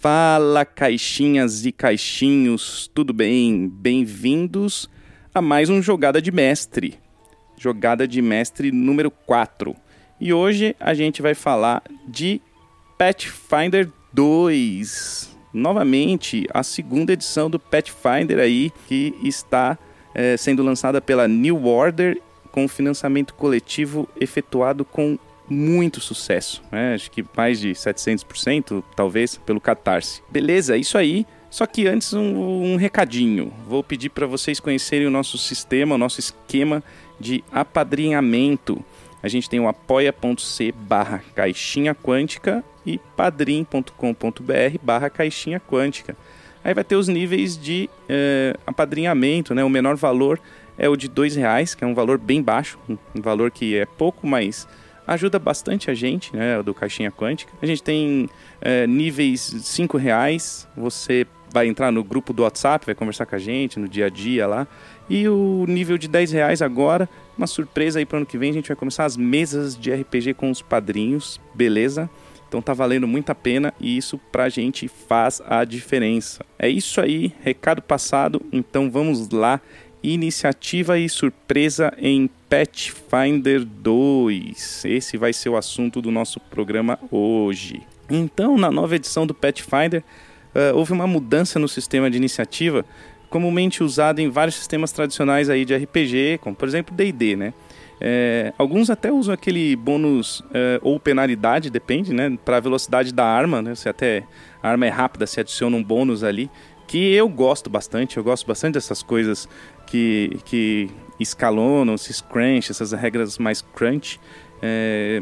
Fala, caixinhas e caixinhos, tudo bem? Bem-vindos a mais um Jogada de Mestre. Jogada de Mestre número 4. E hoje a gente vai falar de Pathfinder 2. Novamente, a segunda edição do Pathfinder aí, que está é, sendo lançada pela New Order com financiamento coletivo efetuado com muito sucesso, né? acho que mais de 700%, talvez, pelo Catarse. Beleza, isso aí. Só que antes um, um recadinho. Vou pedir para vocês conhecerem o nosso sistema, o nosso esquema de apadrinhamento. A gente tem o apoia.c barra caixinha quântica e padrim.com.br barra caixinha quântica. Aí vai ter os níveis de eh, apadrinhamento, né? O menor valor é o de dois reais, que é um valor bem baixo, um valor que é pouco, mas ajuda bastante a gente, né, do Caixinha Quântica. A gente tem é, níveis 5 reais, você vai entrar no grupo do WhatsApp, vai conversar com a gente no dia a dia lá. E o nível de 10 reais agora, uma surpresa aí para ano que vem, a gente vai começar as mesas de RPG com os padrinhos, beleza? Então tá valendo muito a pena e isso pra gente faz a diferença. É isso aí, recado passado, então vamos lá. Iniciativa e surpresa em Pathfinder 2. Esse vai ser o assunto do nosso programa hoje. Então, na nova edição do Pathfinder, uh, houve uma mudança no sistema de iniciativa, comumente usado em vários sistemas tradicionais aí de RPG, como por exemplo D&D, né? É, alguns até usam aquele bônus é, ou penalidade, depende, né? Para a velocidade da arma, né? Se até a arma é rápida, se adiciona um bônus ali, que eu gosto bastante. Eu gosto bastante dessas coisas que, que escalonam, esses crunch, essas regras mais crunch, é,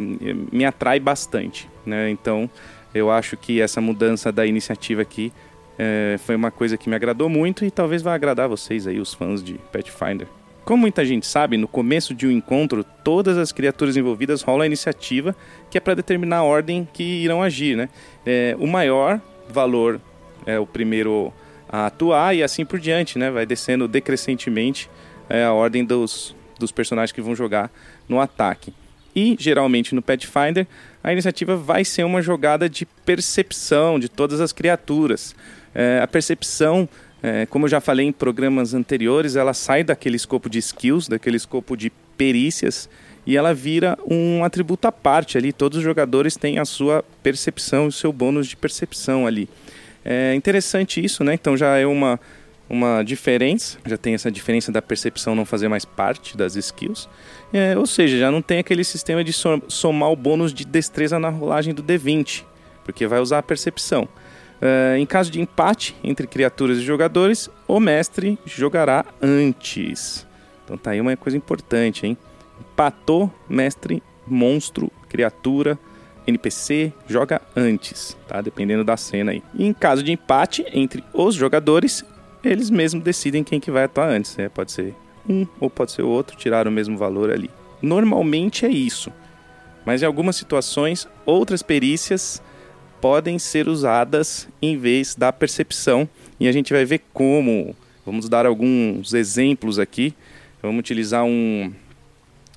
me atrai bastante. Né? Então, eu acho que essa mudança da iniciativa aqui é, foi uma coisa que me agradou muito e talvez vá agradar vocês aí, os fãs de Pathfinder. Como muita gente sabe, no começo de um encontro, todas as criaturas envolvidas rolam a iniciativa, que é para determinar a ordem que irão agir. Né? É, o maior valor é o primeiro a atuar e assim por diante, né? vai descendo decrescentemente é, a ordem dos, dos personagens que vão jogar no ataque. E geralmente no Pathfinder, a iniciativa vai ser uma jogada de percepção de todas as criaturas. É, a percepção é, como eu já falei em programas anteriores, ela sai daquele escopo de skills, daquele escopo de perícias, e ela vira um atributo à parte ali. Todos os jogadores têm a sua percepção, o seu bônus de percepção ali. É interessante isso, né? Então já é uma, uma diferença, já tem essa diferença da percepção não fazer mais parte das skills. É, ou seja, já não tem aquele sistema de somar o bônus de destreza na rolagem do D20, porque vai usar a percepção. Uh, em caso de empate entre criaturas e jogadores, o mestre jogará antes. Então tá aí uma coisa importante, hein? Empatou, mestre, monstro, criatura, NPC, joga antes, tá? Dependendo da cena aí. E em caso de empate entre os jogadores, eles mesmos decidem quem que vai atuar antes, né? Pode ser um ou pode ser o outro, tirar o mesmo valor ali. Normalmente é isso. Mas em algumas situações, outras perícias podem ser usadas em vez da percepção. E a gente vai ver como. Vamos dar alguns exemplos aqui. Vamos utilizar um,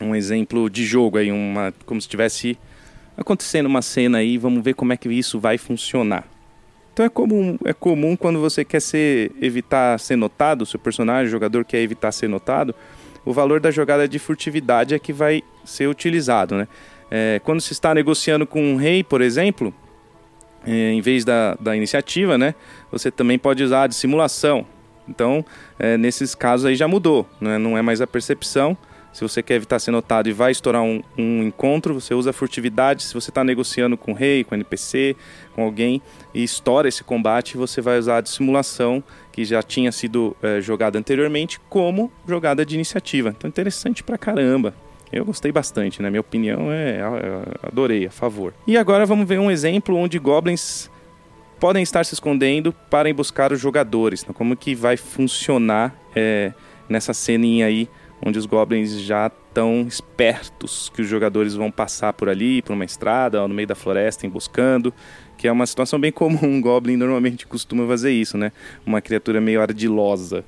um exemplo de jogo aí, uma, como se estivesse acontecendo uma cena aí, vamos ver como é que isso vai funcionar. Então é comum, é comum quando você quer ser, evitar ser notado, seu personagem, o jogador quer evitar ser notado, o valor da jogada de furtividade é que vai ser utilizado. Né? É, quando se está negociando com um rei, por exemplo, é, em vez da, da iniciativa, né, você também pode usar a dissimulação. Então, é, nesses casos aí já mudou, né? não é mais a percepção. Se você quer evitar ser notado e vai estourar um, um encontro, você usa furtividade. Se você está negociando com o rei, com o NPC, com alguém e estoura esse combate, você vai usar a dissimulação, que já tinha sido é, jogada anteriormente, como jogada de iniciativa. Então, interessante pra caramba. Eu gostei bastante, né? Minha opinião é, adorei, a favor. E agora vamos ver um exemplo onde goblins podem estar se escondendo para emboscar os jogadores. Então, como que vai funcionar é, nessa ceninha aí, onde os goblins já estão espertos que os jogadores vão passar por ali, por uma estrada, no meio da floresta, emboscando, que é uma situação bem comum. Um goblin normalmente costuma fazer isso, né? Uma criatura meio ardilosa.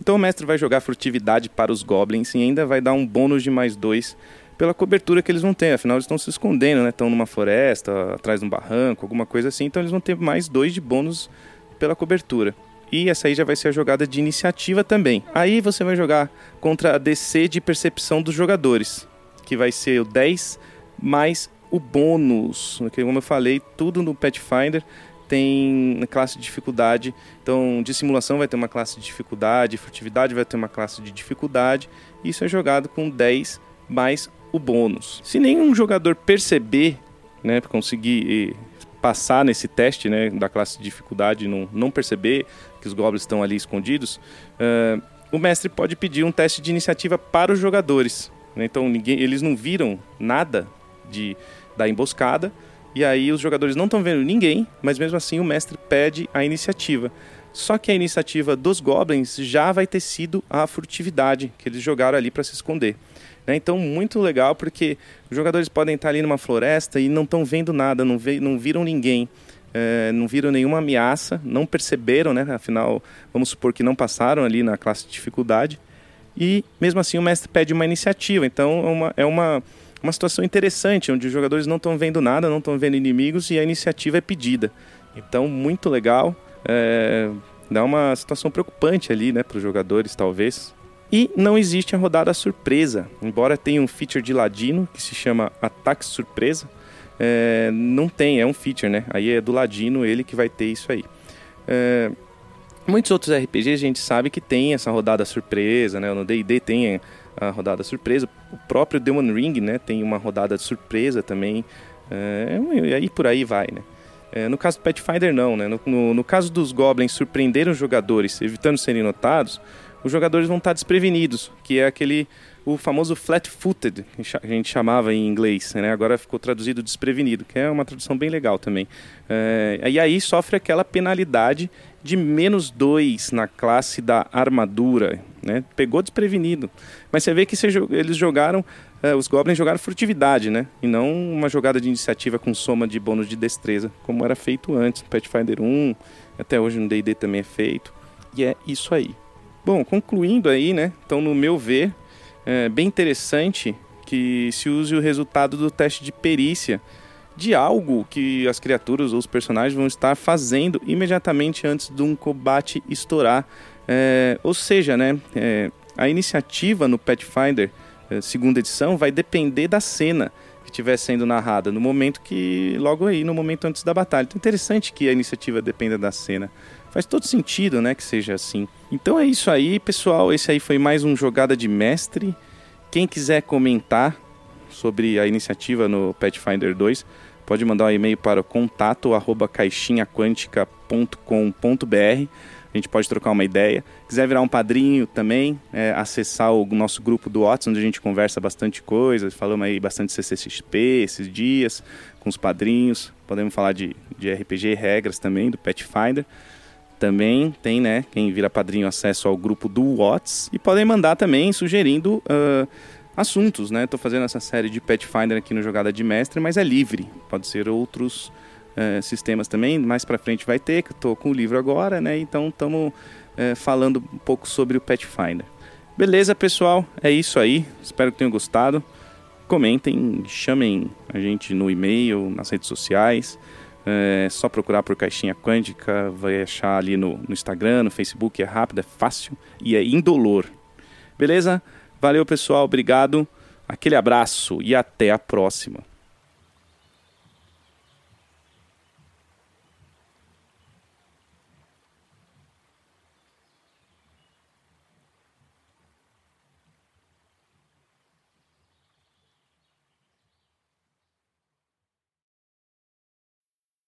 Então o mestre vai jogar furtividade para os goblins e ainda vai dar um bônus de mais dois pela cobertura que eles vão ter. Afinal, eles estão se escondendo, né? Estão numa floresta, atrás de um barranco, alguma coisa assim. Então eles vão ter mais dois de bônus pela cobertura. E essa aí já vai ser a jogada de iniciativa também. Aí você vai jogar contra a DC de percepção dos jogadores, que vai ser o 10 mais o bônus. Como eu falei, tudo no Pathfinder tem classe de dificuldade. Então, dissimulação vai ter uma classe de dificuldade, furtividade vai ter uma classe de dificuldade. Isso é jogado com 10 mais o bônus. Se nenhum jogador perceber, né, conseguir eh, passar nesse teste né, da classe de dificuldade, não, não perceber que os goblins estão ali escondidos, uh, o mestre pode pedir um teste de iniciativa para os jogadores. Né? Então ninguém, eles não viram nada de, da emboscada, e aí os jogadores não estão vendo ninguém, mas mesmo assim o mestre pede a iniciativa. Só que a iniciativa dos goblins já vai ter sido a furtividade que eles jogaram ali para se esconder. Né? Então, muito legal, porque os jogadores podem estar ali numa floresta e não estão vendo nada, não, vê, não viram ninguém. É, não viram nenhuma ameaça, não perceberam, né? Afinal, vamos supor que não passaram ali na classe de dificuldade. E mesmo assim o mestre pede uma iniciativa. Então é uma, é uma, uma situação interessante, onde os jogadores não estão vendo nada, não estão vendo inimigos e a iniciativa é pedida. Então, muito legal. É, dá uma situação preocupante ali, né, para os jogadores, talvez. E não existe a rodada surpresa. Embora tenha um feature de ladino que se chama ataque surpresa, é, não tem, é um feature, né? Aí é do ladino ele que vai ter isso aí. É, muitos outros RPGs a gente sabe que tem essa rodada surpresa, né? No D&D tem a rodada surpresa. O próprio Demon Ring, né? Tem uma rodada surpresa também. É, e aí por aí vai, né? É, no caso do Pathfinder, não, né? No, no, no caso dos Goblins surpreenderam os jogadores, evitando serem notados, os jogadores vão estar desprevenidos, que é aquele o famoso flat-footed, que a gente chamava em inglês, né? agora ficou traduzido desprevenido, que é uma tradução bem legal também. É, e aí sofre aquela penalidade de menos dois na classe da armadura, né? pegou desprevenido. Mas você vê que eles jogaram, é, os goblins jogaram furtividade, né? e não uma jogada de iniciativa com soma de bônus de destreza, como era feito antes, no Pathfinder 1, até hoje no D&D também é feito, e é isso aí. Bom, concluindo aí, né? Então, no meu ver, é bem interessante que se use o resultado do teste de perícia de algo que as criaturas ou os personagens vão estar fazendo imediatamente antes de um combate estourar. É, ou seja, né, é, a iniciativa no Pathfinder é, segunda edição vai depender da cena que estiver sendo narrada no momento que logo aí no momento antes da batalha. Então, é interessante que a iniciativa dependa da cena. Faz todo sentido, né, que seja assim. Então é isso aí, pessoal. Esse aí foi mais um jogada de mestre. Quem quiser comentar sobre a iniciativa no Pathfinder 2, pode mandar um e-mail para contato@caixinhaquantica.com.br. A gente pode trocar uma ideia. Quiser virar um padrinho também, é, acessar o nosso grupo do WhatsApp, onde a gente conversa bastante coisa. Falamos aí bastante CCXP esses dias, com os padrinhos. Podemos falar de, de RPG e regras também, do Pathfinder. Também tem, né, quem vira padrinho acesso ao grupo do Whats e podem mandar também sugerindo uh, assuntos, né? Tô fazendo essa série de Pathfinder aqui no Jogada de Mestre, mas é livre. Pode ser outros uh, sistemas também. Mais para frente vai ter, que eu tô com o livro agora, né? Então estamos uh, eh, falando um pouco sobre o Pathfinder. Beleza, pessoal? É isso aí. Espero que tenham gostado. Comentem, chamem a gente no e-mail, nas redes sociais. É só procurar por Caixinha Quântica, vai achar ali no, no Instagram, no Facebook, é rápido, é fácil e é indolor. Beleza? Valeu, pessoal, obrigado. Aquele abraço e até a próxima.